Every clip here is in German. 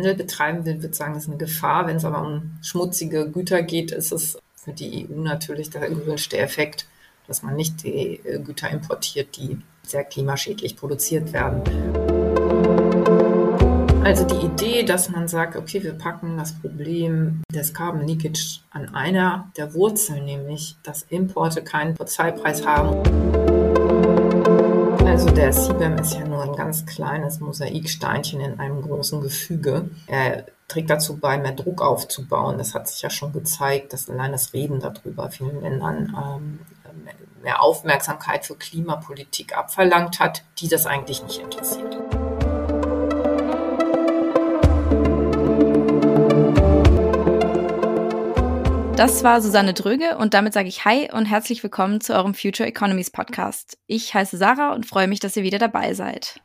Handel betreiben will, wird sagen, ist eine Gefahr. Wenn es aber um schmutzige Güter geht, ist es für die EU natürlich der gewünschte Effekt, dass man nicht die äh, Güter importiert, die sehr klimaschädlich produziert werden. Also die Idee, dass man sagt, okay, wir packen das Problem des Carbon Leakage an einer der Wurzeln, nämlich dass Importe keinen Polizeipreis haben. Also der CBAM ist ja nur ein ganz kleines Mosaiksteinchen in einem großen Gefüge. Er trägt dazu bei, mehr Druck aufzubauen. Das hat sich ja schon gezeigt, dass allein das Reden darüber vielen Ländern ähm, mehr Aufmerksamkeit für Klimapolitik abverlangt hat, die das eigentlich nicht interessiert. Das war Susanne Dröge und damit sage ich Hi und herzlich willkommen zu eurem Future Economies Podcast. Ich heiße Sarah und freue mich, dass ihr wieder dabei seid.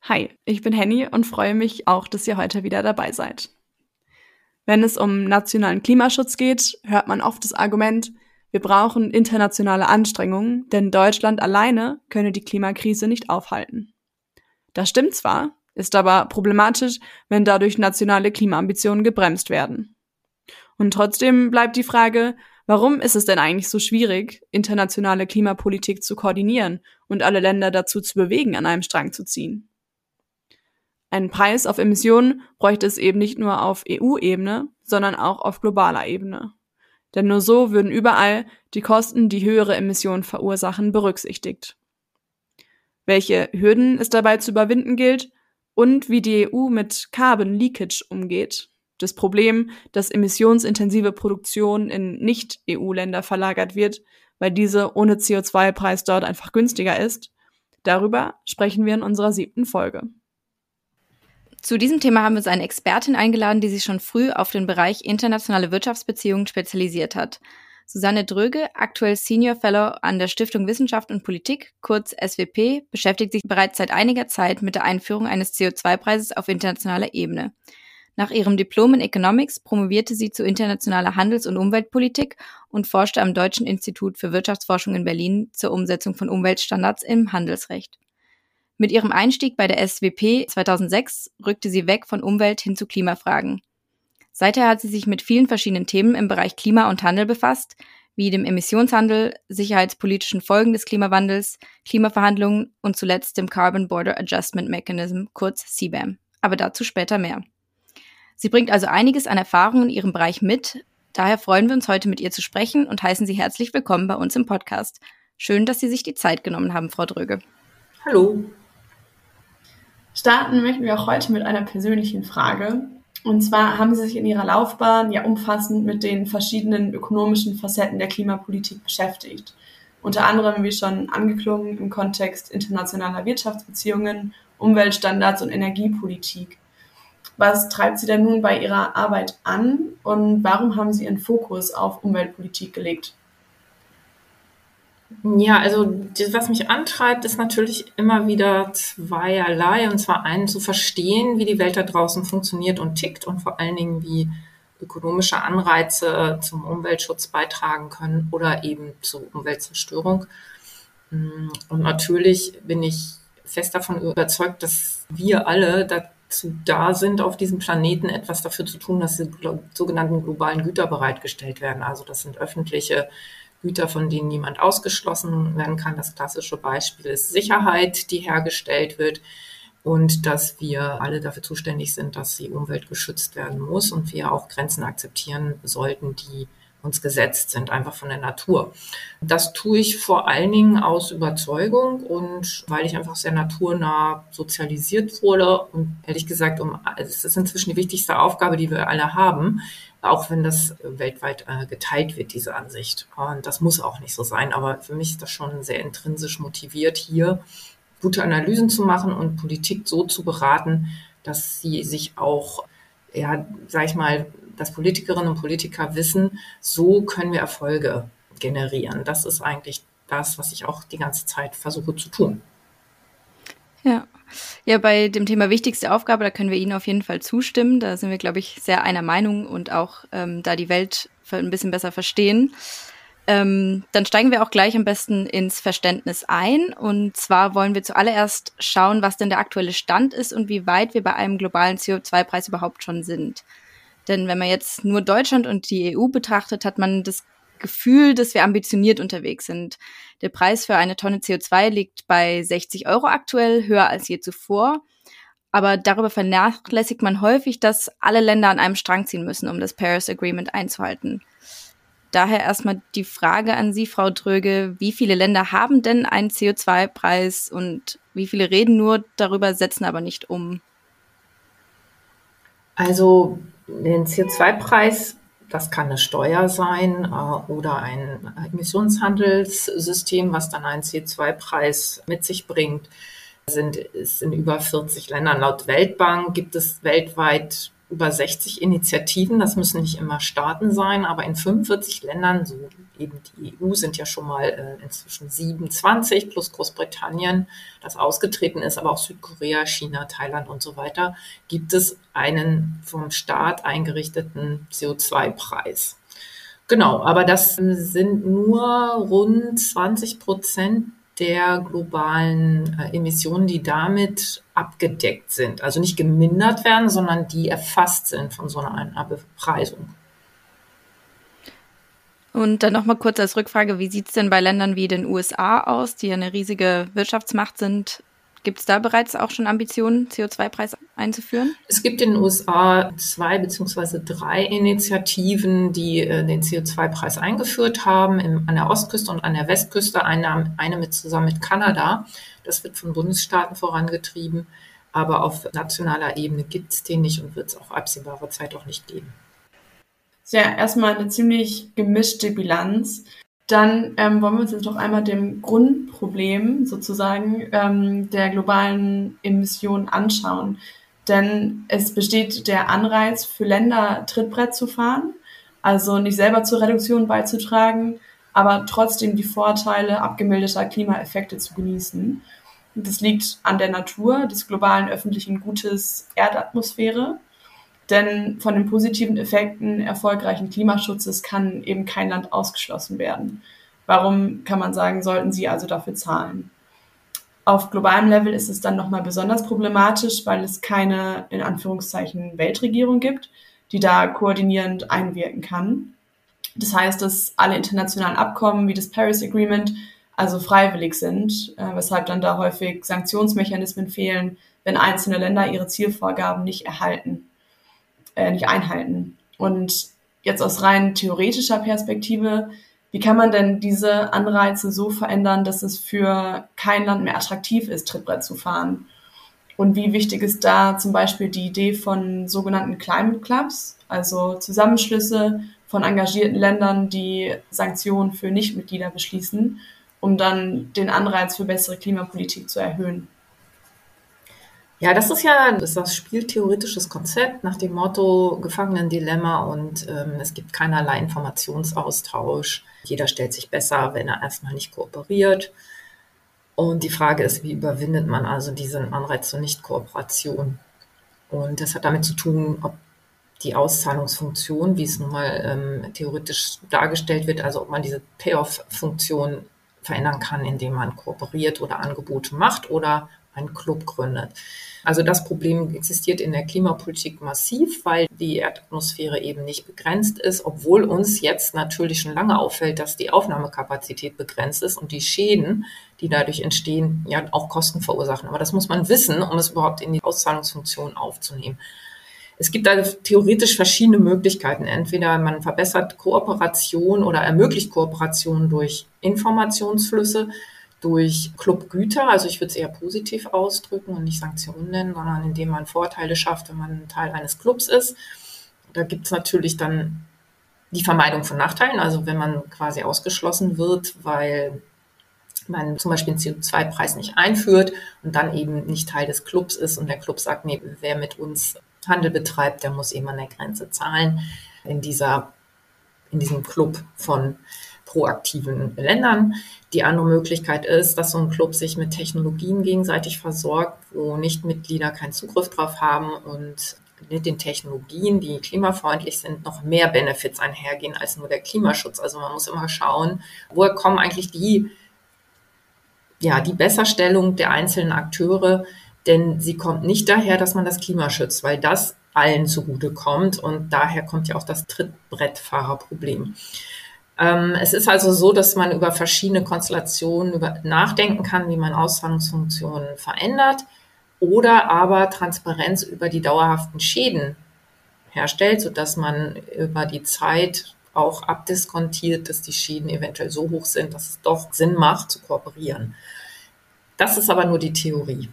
Hi, ich bin Henny und freue mich auch, dass ihr heute wieder dabei seid. Wenn es um nationalen Klimaschutz geht, hört man oft das Argument, wir brauchen internationale Anstrengungen, denn Deutschland alleine könne die Klimakrise nicht aufhalten. Das stimmt zwar, ist aber problematisch, wenn dadurch nationale Klimaambitionen gebremst werden. Und trotzdem bleibt die Frage, warum ist es denn eigentlich so schwierig, internationale Klimapolitik zu koordinieren und alle Länder dazu zu bewegen, an einem Strang zu ziehen? Einen Preis auf Emissionen bräuchte es eben nicht nur auf EU-Ebene, sondern auch auf globaler Ebene. Denn nur so würden überall die Kosten, die höhere Emissionen verursachen, berücksichtigt. Welche Hürden es dabei zu überwinden gilt und wie die EU mit Carbon Leakage umgeht, das Problem, dass emissionsintensive Produktion in Nicht-EU-Länder verlagert wird, weil diese ohne CO2-Preis dort einfach günstiger ist. Darüber sprechen wir in unserer siebten Folge. Zu diesem Thema haben wir uns eine Expertin eingeladen, die sich schon früh auf den Bereich internationale Wirtschaftsbeziehungen spezialisiert hat. Susanne Dröge, aktuell Senior Fellow an der Stiftung Wissenschaft und Politik, kurz SWP, beschäftigt sich bereits seit einiger Zeit mit der Einführung eines CO2-Preises auf internationaler Ebene. Nach ihrem Diplom in Economics promovierte sie zu internationaler Handels- und Umweltpolitik und forschte am Deutschen Institut für Wirtschaftsforschung in Berlin zur Umsetzung von Umweltstandards im Handelsrecht. Mit ihrem Einstieg bei der SWP 2006 rückte sie weg von Umwelt hin zu Klimafragen. Seither hat sie sich mit vielen verschiedenen Themen im Bereich Klima und Handel befasst, wie dem Emissionshandel, sicherheitspolitischen Folgen des Klimawandels, Klimaverhandlungen und zuletzt dem Carbon Border Adjustment Mechanism, kurz CBAM. Aber dazu später mehr. Sie bringt also einiges an Erfahrungen in ihrem Bereich mit. Daher freuen wir uns heute mit ihr zu sprechen und heißen Sie herzlich willkommen bei uns im Podcast. Schön, dass Sie sich die Zeit genommen haben, Frau Dröge. Hallo. Starten möchten wir auch heute mit einer persönlichen Frage. Und zwar haben Sie sich in Ihrer Laufbahn ja umfassend mit den verschiedenen ökonomischen Facetten der Klimapolitik beschäftigt. Unter anderem, wie schon angeklungen, im Kontext internationaler Wirtschaftsbeziehungen, Umweltstandards und Energiepolitik. Was treibt Sie denn nun bei Ihrer Arbeit an und warum haben Sie Ihren Fokus auf Umweltpolitik gelegt? Ja, also was mich antreibt, ist natürlich immer wieder zweierlei. Und zwar einen zu verstehen, wie die Welt da draußen funktioniert und tickt und vor allen Dingen, wie ökonomische Anreize zum Umweltschutz beitragen können oder eben zur Umweltzerstörung. Und natürlich bin ich fest davon überzeugt, dass wir alle dazu da sind, auf diesem Planeten etwas dafür zu tun, dass die sogenannten globalen Güter bereitgestellt werden. Also das sind öffentliche Güter, von denen niemand ausgeschlossen werden kann. Das klassische Beispiel ist Sicherheit, die hergestellt wird und dass wir alle dafür zuständig sind, dass die Umwelt geschützt werden muss und wir auch Grenzen akzeptieren sollten, die uns gesetzt sind, einfach von der Natur. Das tue ich vor allen Dingen aus Überzeugung und weil ich einfach sehr naturnah sozialisiert wurde und ehrlich gesagt, um, es ist inzwischen die wichtigste Aufgabe, die wir alle haben, auch wenn das weltweit äh, geteilt wird, diese Ansicht. Und das muss auch nicht so sein, aber für mich ist das schon sehr intrinsisch motiviert, hier gute Analysen zu machen und Politik so zu beraten, dass sie sich auch, ja, sag ich mal, dass Politikerinnen und Politiker wissen, so können wir Erfolge generieren. Das ist eigentlich das, was ich auch die ganze Zeit versuche zu tun. Ja. Ja, bei dem Thema wichtigste Aufgabe, da können wir Ihnen auf jeden Fall zustimmen. Da sind wir, glaube ich, sehr einer Meinung und auch ähm, da die Welt ein bisschen besser verstehen. Ähm, dann steigen wir auch gleich am besten ins Verständnis ein. Und zwar wollen wir zuallererst schauen, was denn der aktuelle Stand ist und wie weit wir bei einem globalen CO2-Preis überhaupt schon sind. Denn wenn man jetzt nur Deutschland und die EU betrachtet, hat man das Gefühl, dass wir ambitioniert unterwegs sind. Der Preis für eine Tonne CO2 liegt bei 60 Euro aktuell, höher als je zuvor. Aber darüber vernachlässigt man häufig, dass alle Länder an einem Strang ziehen müssen, um das Paris Agreement einzuhalten. Daher erstmal die Frage an Sie, Frau Dröge, wie viele Länder haben denn einen CO2-Preis und wie viele reden nur darüber, setzen aber nicht um? Also den CO2-Preis, das kann eine Steuer sein äh, oder ein Emissionshandelssystem, was dann einen CO2-Preis mit sich bringt, sind, ist in über 40 Ländern. Laut Weltbank gibt es weltweit über 60 Initiativen. Das müssen nicht immer Staaten sein, aber in 45 Ländern, so eben die EU sind ja schon mal äh, inzwischen 27 plus Großbritannien, das ausgetreten ist, aber auch Südkorea, China, Thailand und so weiter, gibt es einen vom Staat eingerichteten CO2-Preis. Genau, aber das sind nur rund 20 Prozent der globalen äh, Emissionen, die damit abgedeckt sind. Also nicht gemindert werden, sondern die erfasst sind von so einer Bepreisung. Und dann nochmal kurz als Rückfrage, wie sieht es denn bei Ländern wie den USA aus, die eine riesige Wirtschaftsmacht sind? Gibt es da bereits auch schon Ambitionen, CO2-Preis einzuführen? Es gibt in den USA zwei beziehungsweise drei Initiativen, die äh, den CO2-Preis eingeführt haben, im, an der Ostküste und an der Westküste. Eine, eine mit zusammen mit Kanada. Das wird von Bundesstaaten vorangetrieben. Aber auf nationaler Ebene gibt es den nicht und wird es auch absehbarer Zeit auch nicht geben. Ist ja erstmal eine ziemlich gemischte Bilanz. Dann ähm, wollen wir uns jetzt doch einmal dem Grundproblem sozusagen ähm, der globalen Emissionen anschauen. Denn es besteht der Anreiz für Länder, Trittbrett zu fahren, also nicht selber zur Reduktion beizutragen, aber trotzdem die Vorteile abgemilderter Klimaeffekte zu genießen. Das liegt an der Natur des globalen öffentlichen Gutes Erdatmosphäre denn von den positiven Effekten erfolgreichen Klimaschutzes kann eben kein Land ausgeschlossen werden. Warum kann man sagen, sollten sie also dafür zahlen? Auf globalem Level ist es dann nochmal besonders problematisch, weil es keine, in Anführungszeichen, Weltregierung gibt, die da koordinierend einwirken kann. Das heißt, dass alle internationalen Abkommen wie das Paris Agreement also freiwillig sind, äh, weshalb dann da häufig Sanktionsmechanismen fehlen, wenn einzelne Länder ihre Zielvorgaben nicht erhalten äh, nicht einhalten. Und jetzt aus rein theoretischer Perspektive, wie kann man denn diese Anreize so verändern, dass es für kein Land mehr attraktiv ist, Trittbrett zu fahren? Und wie wichtig ist da zum Beispiel die Idee von sogenannten Climate Clubs, also Zusammenschlüsse von engagierten Ländern, die Sanktionen für Nichtmitglieder beschließen, um dann den Anreiz für bessere Klimapolitik zu erhöhen? Ja, das ist ja das, ist das spieltheoretisches Konzept nach dem Motto Gefangenen-Dilemma und ähm, es gibt keinerlei Informationsaustausch. Jeder stellt sich besser, wenn er erstmal nicht kooperiert. Und die Frage ist, wie überwindet man also diesen Anreiz zur Nichtkooperation? Und das hat damit zu tun, ob die Auszahlungsfunktion, wie es nun mal ähm, theoretisch dargestellt wird, also ob man diese Payoff-Funktion verändern kann, indem man kooperiert oder Angebote macht oder einen Club gründet. Also das Problem existiert in der Klimapolitik massiv, weil die Erdatmosphäre eben nicht begrenzt ist, obwohl uns jetzt natürlich schon lange auffällt, dass die Aufnahmekapazität begrenzt ist und die Schäden, die dadurch entstehen, ja auch Kosten verursachen. Aber das muss man wissen, um es überhaupt in die Auszahlungsfunktion aufzunehmen. Es gibt also theoretisch verschiedene Möglichkeiten. Entweder man verbessert Kooperation oder ermöglicht Kooperation durch Informationsflüsse durch Clubgüter, also ich würde es eher positiv ausdrücken und nicht Sanktionen nennen, sondern indem man Vorteile schafft, wenn man Teil eines Clubs ist. Da gibt es natürlich dann die Vermeidung von Nachteilen, also wenn man quasi ausgeschlossen wird, weil man zum Beispiel den CO2-Preis nicht einführt und dann eben nicht Teil des Clubs ist und der Club sagt, nee, wer mit uns Handel betreibt, der muss eben an der Grenze zahlen. In dieser, in diesem Club von proaktiven Ländern. Die andere Möglichkeit ist, dass so ein Club sich mit Technologien gegenseitig versorgt, wo Nichtmitglieder keinen Zugriff drauf haben und mit den Technologien, die klimafreundlich sind, noch mehr Benefits einhergehen als nur der Klimaschutz. Also man muss immer schauen, woher kommen eigentlich die, ja, die Besserstellung der einzelnen Akteure, denn sie kommt nicht daher, dass man das Klima schützt, weil das allen zugute kommt und daher kommt ja auch das Trittbrettfahrerproblem. Ähm, es ist also so, dass man über verschiedene Konstellationen über, nachdenken kann, wie man Auszahlungsfunktionen verändert oder aber Transparenz über die dauerhaften Schäden herstellt, sodass man über die Zeit auch abdiskontiert, dass die Schäden eventuell so hoch sind, dass es doch Sinn macht zu kooperieren. Das ist aber nur die Theorie.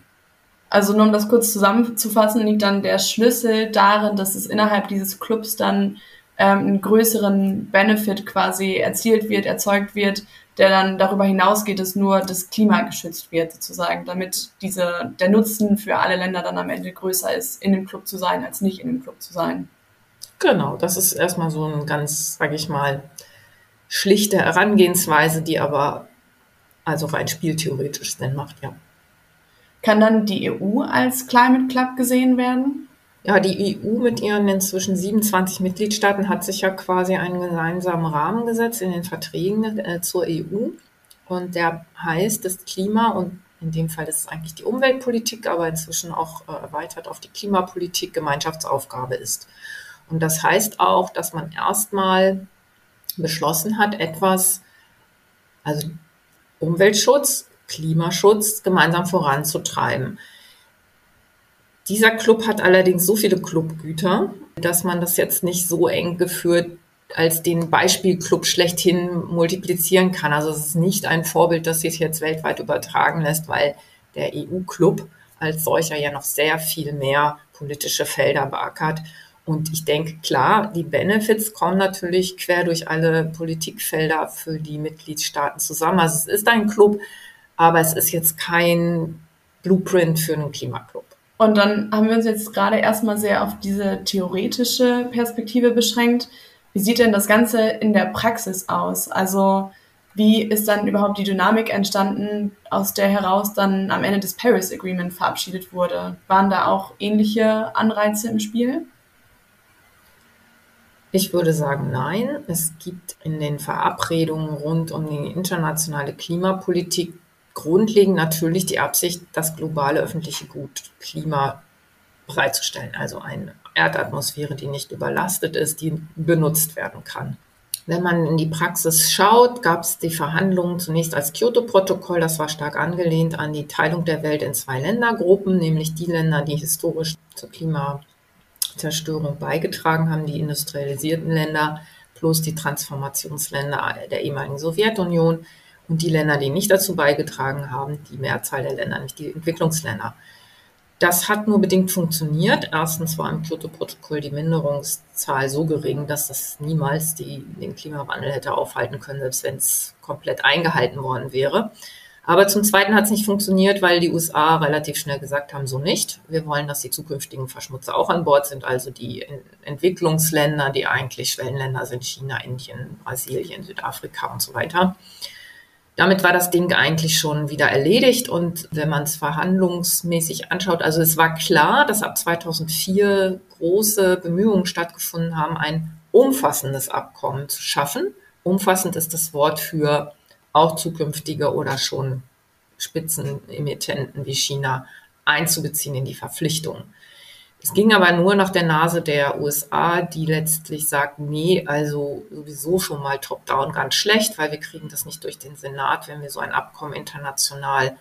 Also nur um das kurz zusammenzufassen, liegt dann der Schlüssel darin, dass es innerhalb dieses Clubs dann ähm, einen größeren Benefit quasi erzielt wird, erzeugt wird, der dann darüber hinausgeht, dass nur das Klima geschützt wird, sozusagen, damit diese, der Nutzen für alle Länder dann am Ende größer ist, in dem Club zu sein, als nicht in dem Club zu sein. Genau, das ist erstmal so ein ganz, sage ich mal, schlichte Herangehensweise, die aber also rein spieltheoretisch Sinn macht, ja. Kann dann die EU als Climate Club gesehen werden? Ja, die EU mit ihren inzwischen 27 Mitgliedstaaten hat sich ja quasi einen gemeinsamen Rahmen gesetzt in den Verträgen äh, zur EU. Und der heißt, dass Klima und in dem Fall ist es eigentlich die Umweltpolitik, aber inzwischen auch äh, erweitert auf die Klimapolitik Gemeinschaftsaufgabe ist. Und das heißt auch, dass man erstmal beschlossen hat, etwas, also Umweltschutz, Klimaschutz gemeinsam voranzutreiben. Dieser Club hat allerdings so viele Clubgüter, dass man das jetzt nicht so eng geführt als den Beispielclub schlechthin multiplizieren kann. Also es ist nicht ein Vorbild, das sich jetzt weltweit übertragen lässt, weil der EU-Club als solcher ja noch sehr viel mehr politische Felder beackert. Und ich denke, klar, die Benefits kommen natürlich quer durch alle Politikfelder für die Mitgliedstaaten zusammen. Also es ist ein Club, aber es ist jetzt kein Blueprint für einen Klimaclub. Und dann haben wir uns jetzt gerade erstmal sehr auf diese theoretische Perspektive beschränkt. Wie sieht denn das Ganze in der Praxis aus? Also wie ist dann überhaupt die Dynamik entstanden, aus der heraus dann am Ende des Paris Agreement verabschiedet wurde? Waren da auch ähnliche Anreize im Spiel? Ich würde sagen, nein. Es gibt in den Verabredungen rund um die internationale Klimapolitik grundlegend natürlich die Absicht, das globale öffentliche Gut Klima bereitzustellen. Also eine Erdatmosphäre, die nicht überlastet ist, die benutzt werden kann. Wenn man in die Praxis schaut, gab es die Verhandlungen zunächst als Kyoto-Protokoll. Das war stark angelehnt an die Teilung der Welt in zwei Ländergruppen, nämlich die Länder, die historisch zur Klimazerstörung beigetragen haben, die industrialisierten Länder, plus die Transformationsländer der ehemaligen Sowjetunion und die Länder, die nicht dazu beigetragen haben, die Mehrzahl der Länder, nicht die Entwicklungsländer. Das hat nur bedingt funktioniert. Erstens war im Kyoto-Protokoll die Minderungszahl so gering, dass das niemals die, den Klimawandel hätte aufhalten können, selbst wenn es komplett eingehalten worden wäre. Aber zum Zweiten hat es nicht funktioniert, weil die USA relativ schnell gesagt haben, so nicht. Wir wollen, dass die zukünftigen Verschmutzer auch an Bord sind, also die Entwicklungsländer, die eigentlich Schwellenländer sind, China, Indien, Brasilien, Südafrika und so weiter. Damit war das Ding eigentlich schon wieder erledigt. Und wenn man es verhandlungsmäßig anschaut, also es war klar, dass ab 2004 große Bemühungen stattgefunden haben, ein umfassendes Abkommen zu schaffen. Umfassend ist das Wort für auch zukünftige oder schon Spitzenemittenten wie China einzubeziehen in die Verpflichtungen. Es ging aber nur nach der Nase der USA, die letztlich sagt, nee, also sowieso schon mal top-down ganz schlecht, weil wir kriegen das nicht durch den Senat, wenn wir so ein Abkommen international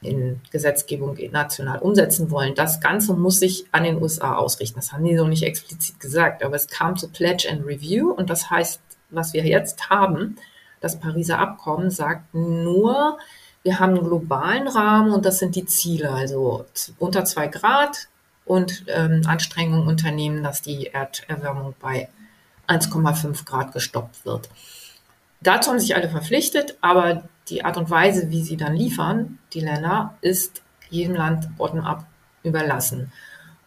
in Gesetzgebung national umsetzen wollen. Das Ganze muss sich an den USA ausrichten. Das haben die so nicht explizit gesagt, aber es kam zu Pledge and Review und das heißt, was wir jetzt haben, das Pariser Abkommen sagt nur, wir haben einen globalen Rahmen und das sind die Ziele, also unter zwei Grad und ähm, Anstrengungen unternehmen, dass die Erderwärmung bei 1,5 Grad gestoppt wird. Dazu haben sich alle verpflichtet, aber die Art und Weise, wie sie dann liefern, die Länder, ist jedem Land bottom-up überlassen.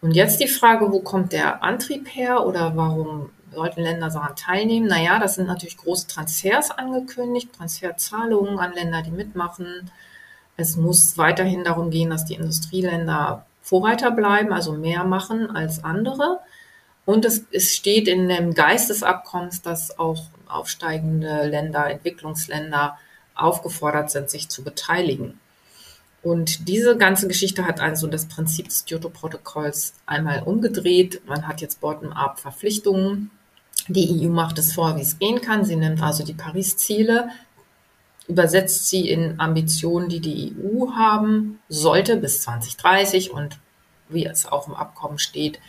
Und jetzt die Frage, wo kommt der Antrieb her oder warum sollten Länder daran teilnehmen? Naja, das sind natürlich große Transfers angekündigt, Transferzahlungen an Länder, die mitmachen. Es muss weiterhin darum gehen, dass die Industrieländer Vorreiter bleiben, also mehr machen als andere. Und es, es steht in dem Geist des Abkommens, dass auch aufsteigende Länder, Entwicklungsländer aufgefordert sind, sich zu beteiligen. Und diese ganze Geschichte hat also das Prinzip des Kyoto-Protokolls einmal umgedreht. Man hat jetzt bottom-up Verpflichtungen. Die EU macht es vor, wie es gehen kann. Sie nimmt also die Paris-Ziele, übersetzt sie in Ambitionen, die die EU haben sollte bis 2030 und wie es auch im Abkommen steht,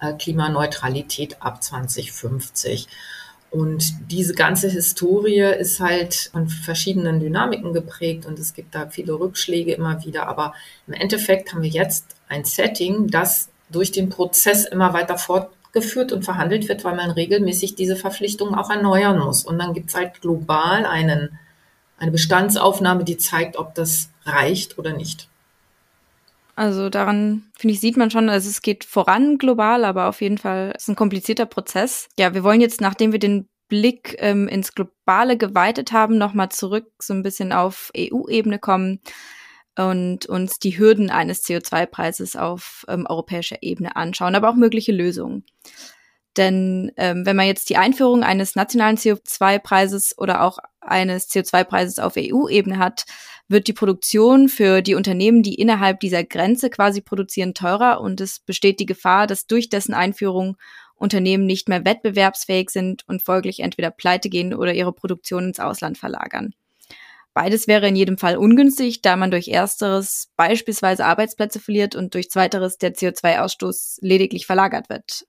äh, Klimaneutralität ab 2050. Und diese ganze Historie ist halt von verschiedenen Dynamiken geprägt und es gibt da viele Rückschläge immer wieder. Aber im Endeffekt haben wir jetzt ein Setting, das durch den Prozess immer weiter fortgeführt und verhandelt wird, weil man regelmäßig diese Verpflichtungen auch erneuern muss. Und dann gibt es halt global einen, eine Bestandsaufnahme, die zeigt, ob das reicht oder nicht. Also daran, finde ich, sieht man schon, also es geht voran global, aber auf jeden Fall ist ein komplizierter Prozess. Ja, wir wollen jetzt, nachdem wir den Blick ähm, ins Globale geweitet haben, nochmal zurück so ein bisschen auf EU-Ebene kommen und uns die Hürden eines CO2-Preises auf ähm, europäischer Ebene anschauen, aber auch mögliche Lösungen. Denn ähm, wenn man jetzt die Einführung eines nationalen CO2-Preises oder auch eines CO2-Preises auf EU-Ebene hat, wird die Produktion für die Unternehmen, die innerhalb dieser Grenze quasi produzieren, teurer und es besteht die Gefahr, dass durch dessen Einführung Unternehmen nicht mehr wettbewerbsfähig sind und folglich entweder pleite gehen oder ihre Produktion ins Ausland verlagern. Beides wäre in jedem Fall ungünstig, da man durch ersteres beispielsweise Arbeitsplätze verliert und durch zweiteres der CO2-Ausstoß lediglich verlagert wird.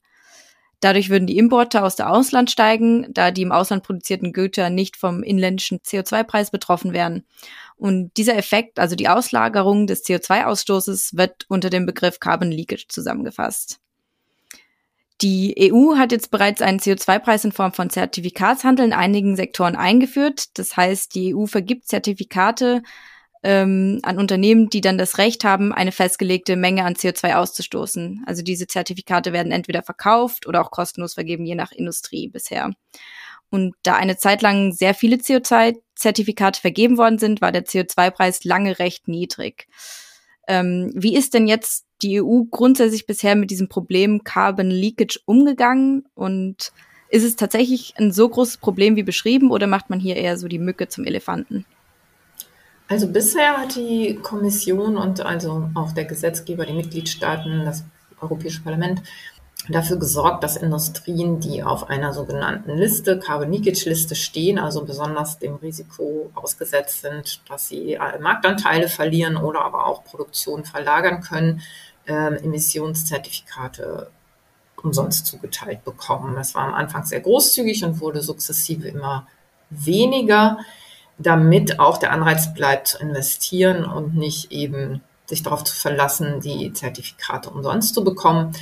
Dadurch würden die Importe aus der Ausland steigen, da die im Ausland produzierten Güter nicht vom inländischen CO2-Preis betroffen wären. Und dieser Effekt, also die Auslagerung des CO2-Ausstoßes, wird unter dem Begriff Carbon Leakage zusammengefasst. Die EU hat jetzt bereits einen CO2-Preis in Form von Zertifikatshandel in einigen Sektoren eingeführt. Das heißt, die EU vergibt Zertifikate ähm, an Unternehmen, die dann das Recht haben, eine festgelegte Menge an CO2 auszustoßen. Also diese Zertifikate werden entweder verkauft oder auch kostenlos vergeben, je nach Industrie bisher. Und da eine Zeit lang sehr viele CO2-Zertifikate vergeben worden sind, war der CO2-Preis lange recht niedrig. Ähm, wie ist denn jetzt die EU grundsätzlich bisher mit diesem Problem Carbon Leakage umgegangen? Und ist es tatsächlich ein so großes Problem wie beschrieben oder macht man hier eher so die Mücke zum Elefanten? Also bisher hat die Kommission und also auch der Gesetzgeber, die Mitgliedstaaten, das Europäische Parlament dafür gesorgt, dass Industrien, die auf einer sogenannten Liste, Carbon Leakage Liste stehen, also besonders dem Risiko ausgesetzt sind, dass sie Marktanteile verlieren oder aber auch Produktion verlagern können, äh, Emissionszertifikate umsonst zugeteilt bekommen. Das war am Anfang sehr großzügig und wurde sukzessive immer weniger damit auch der Anreiz bleibt zu investieren und nicht eben sich darauf zu verlassen, die Zertifikate umsonst zu bekommen.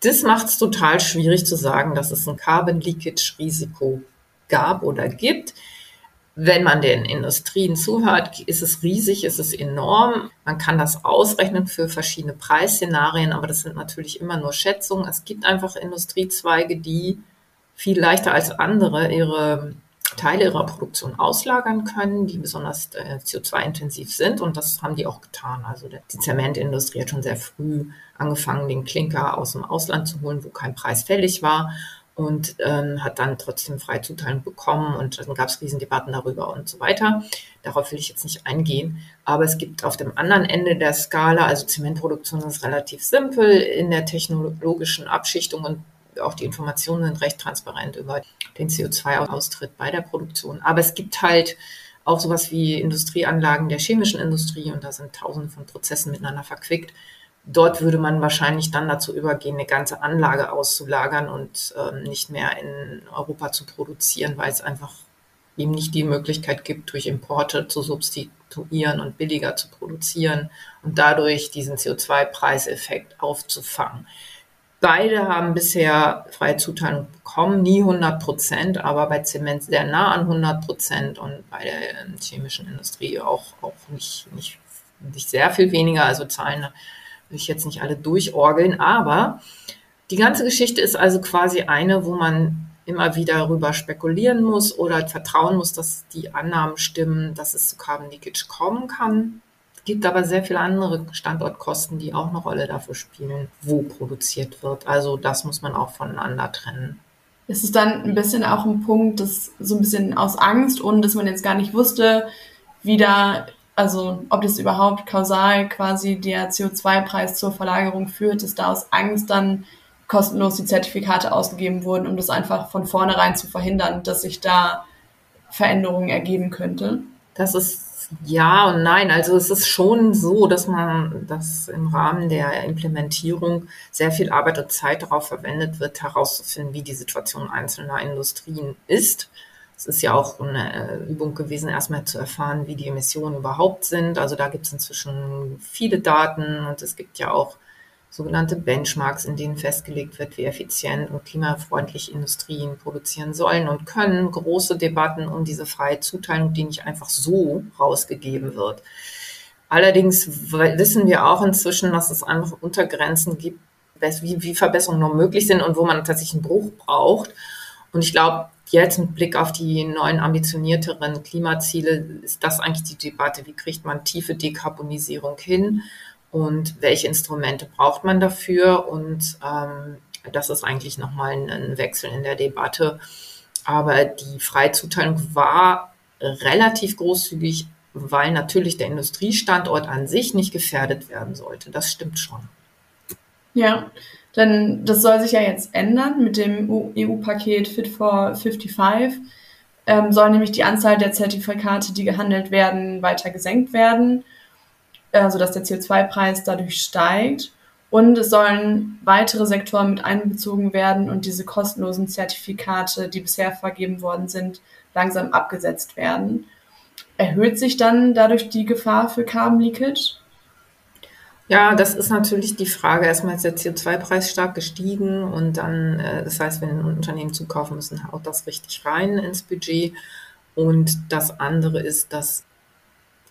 Das macht es total schwierig zu sagen, dass es ein Carbon Leakage Risiko gab oder gibt. Wenn man den Industrien zuhört, ist es riesig, ist es enorm. Man kann das ausrechnen für verschiedene Preisszenarien, aber das sind natürlich immer nur Schätzungen. Es gibt einfach Industriezweige, die viel leichter als andere ihre Teile ihrer Produktion auslagern können, die besonders äh, CO2-intensiv sind. Und das haben die auch getan. Also die Zementindustrie hat schon sehr früh angefangen, den Klinker aus dem Ausland zu holen, wo kein Preis fällig war und ähm, hat dann trotzdem Freizuteilung bekommen und dann gab es Riesendebatten darüber und so weiter. Darauf will ich jetzt nicht eingehen. Aber es gibt auf dem anderen Ende der Skala, also Zementproduktion ist relativ simpel in der technologischen Abschichtung und auch die Informationen sind recht transparent über den CO2-Austritt bei der Produktion. Aber es gibt halt auch sowas wie Industrieanlagen der chemischen Industrie und da sind tausende von Prozessen miteinander verquickt. Dort würde man wahrscheinlich dann dazu übergehen, eine ganze Anlage auszulagern und ähm, nicht mehr in Europa zu produzieren, weil es einfach eben nicht die Möglichkeit gibt, durch Importe zu substituieren und billiger zu produzieren und dadurch diesen CO2-Preiseffekt aufzufangen. Beide haben bisher freie Zuteilung bekommen, nie 100 Prozent, aber bei Zement sehr nah an 100 Prozent und bei der chemischen Industrie auch, auch nicht, nicht, nicht sehr viel weniger. Also Zahlen will ich jetzt nicht alle durchorgeln, aber die ganze Geschichte ist also quasi eine, wo man immer wieder darüber spekulieren muss oder vertrauen muss, dass die Annahmen stimmen, dass es zu Carbon Leakage kommen kann. Gibt aber sehr viele andere Standortkosten, die auch eine Rolle dafür spielen, wo produziert wird. Also das muss man auch voneinander trennen. Ist es dann ein bisschen auch ein Punkt, dass so ein bisschen aus Angst und dass man jetzt gar nicht wusste, wie da, also ob das überhaupt kausal quasi der CO2-Preis zur Verlagerung führt, dass da aus Angst dann kostenlos die Zertifikate ausgegeben wurden, um das einfach von vornherein zu verhindern, dass sich da Veränderungen ergeben könnte? Das ist ja und nein. Also es ist schon so, dass man, dass im Rahmen der Implementierung sehr viel Arbeit und Zeit darauf verwendet wird, herauszufinden, wie die Situation einzelner Industrien ist. Es ist ja auch eine Übung gewesen, erstmal zu erfahren, wie die Emissionen überhaupt sind. Also da gibt es inzwischen viele Daten und es gibt ja auch sogenannte Benchmarks, in denen festgelegt wird, wie effizient und klimafreundlich Industrien produzieren sollen und können. Große Debatten um diese freie Zuteilung, die nicht einfach so rausgegeben wird. Allerdings wissen wir auch inzwischen, dass es einfach Untergrenzen gibt, wie, wie Verbesserungen noch möglich sind und wo man tatsächlich einen Bruch braucht. Und ich glaube, jetzt mit Blick auf die neuen ambitionierteren Klimaziele ist das eigentlich die Debatte, wie kriegt man tiefe Dekarbonisierung hin und welche Instrumente braucht man dafür. Und ähm, das ist eigentlich nochmal ein, Wechsel in der Debatte. Aber die Freizuteilung war relativ großzügig, weil natürlich der Industriestandort an sich nicht gefährdet werden sollte. Das stimmt schon. Ja, denn das soll sich ja jetzt ändern mit dem EU-Paket Fit for 55. Ähm, soll nämlich die Anzahl der Zertifikate, die gehandelt werden, weiter gesenkt werden äh, sodass der CO2-Preis dadurch steigt. Und es sollen weitere Sektoren mit einbezogen werden und diese kostenlosen Zertifikate, die bisher vergeben worden sind, langsam abgesetzt werden. Erhöht sich dann dadurch die Gefahr für Carbon Leakage? Ja, das ist natürlich die Frage. Erstmal ist der CO2-Preis stark gestiegen und dann, äh, das heißt, wenn Unternehmen zukaufen müssen, haut das richtig rein ins Budget. Und das andere ist, dass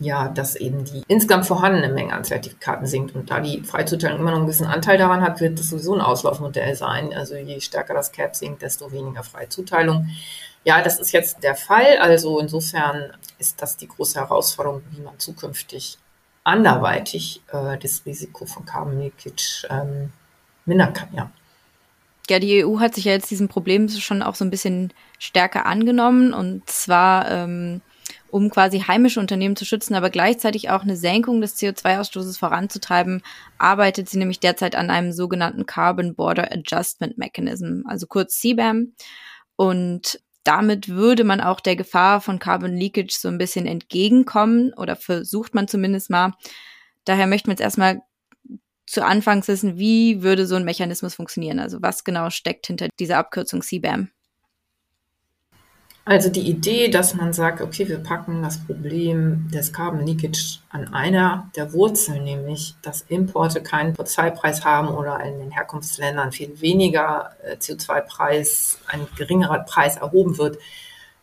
ja, dass eben die insgesamt vorhandene Menge an Zertifikaten sinkt. Und da die Freizuteilung immer noch einen gewissen Anteil daran hat, wird das sowieso ein Auslaufmodell sein. Also je stärker das Cap sinkt, desto weniger Freizuteilung. Ja, das ist jetzt der Fall. Also insofern ist das die große Herausforderung, wie man zukünftig anderweitig äh, das Risiko von Carbon Leakage ähm, mindern kann, ja. Ja, die EU hat sich ja jetzt diesem Problem schon auch so ein bisschen stärker angenommen. Und zwar ähm, um quasi heimische Unternehmen zu schützen, aber gleichzeitig auch eine Senkung des CO2-Ausstoßes voranzutreiben, arbeitet sie nämlich derzeit an einem sogenannten Carbon Border Adjustment Mechanism, also kurz CBAM. Und damit würde man auch der Gefahr von Carbon Leakage so ein bisschen entgegenkommen oder versucht man zumindest mal. Daher möchten wir jetzt erstmal zu Anfangs wissen, wie würde so ein Mechanismus funktionieren? Also was genau steckt hinter dieser Abkürzung CBAM? Also die Idee, dass man sagt, okay, wir packen das Problem des Carbon Leakage an einer der Wurzeln, nämlich dass Importe keinen CO2-Preis haben oder in den Herkunftsländern viel weniger äh, CO2-Preis, ein geringerer Preis erhoben wird.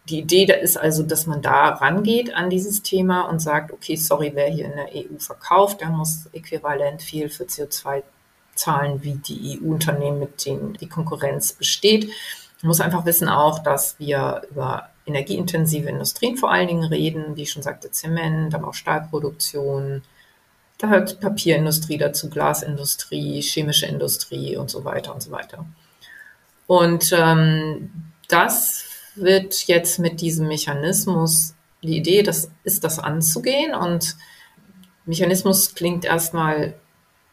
Die Idee da ist also, dass man da rangeht an dieses Thema und sagt, okay, sorry, wer hier in der EU verkauft, der muss äquivalent viel für CO2 zahlen, wie die EU-Unternehmen, mit denen die Konkurrenz besteht. Man muss einfach wissen auch, dass wir über energieintensive Industrien vor allen Dingen reden, wie ich schon sagte, Zement, aber auch Stahlproduktion. Da hört Papierindustrie dazu, Glasindustrie, chemische Industrie und so weiter und so weiter. Und ähm, das wird jetzt mit diesem Mechanismus, die Idee das ist, das anzugehen. Und Mechanismus klingt erstmal,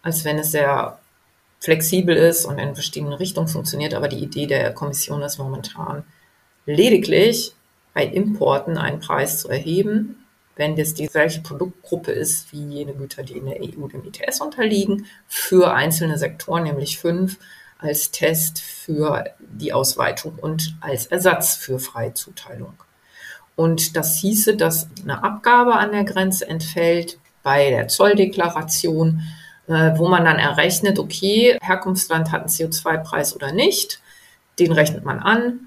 als wenn es sehr flexibel ist und in verschiedenen Richtungen funktioniert. Aber die Idee der Kommission ist momentan lediglich bei Importen einen Preis zu erheben, wenn das die gleiche Produktgruppe ist wie jene Güter, die in der EU dem ETS unterliegen, für einzelne Sektoren, nämlich fünf, als Test für die Ausweitung und als Ersatz für Freizuteilung. Und das hieße, dass eine Abgabe an der Grenze entfällt bei der Zolldeklaration wo man dann errechnet, okay, Herkunftsland hat einen CO2-Preis oder nicht. Den rechnet man an.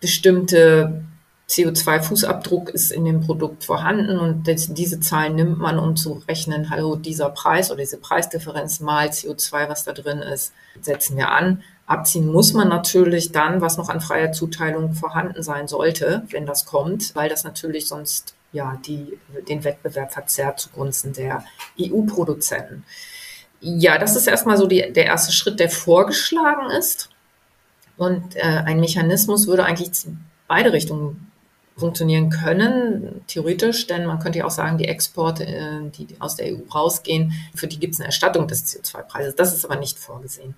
Bestimmte CO2-Fußabdruck ist in dem Produkt vorhanden und diese Zahlen nimmt man, um zu rechnen, hallo, dieser Preis oder diese Preisdifferenz mal CO2, was da drin ist, setzen wir an. Abziehen muss man natürlich dann, was noch an freier Zuteilung vorhanden sein sollte, wenn das kommt, weil das natürlich sonst ja, die den Wettbewerb verzerrt zugunsten der EU-Produzenten. Ja, das ist erstmal so die, der erste Schritt, der vorgeschlagen ist. Und äh, ein Mechanismus würde eigentlich beide Richtungen funktionieren können, theoretisch, denn man könnte ja auch sagen, die Exporte, äh, die aus der EU rausgehen, für die gibt es eine Erstattung des CO2-Preises. Das ist aber nicht vorgesehen.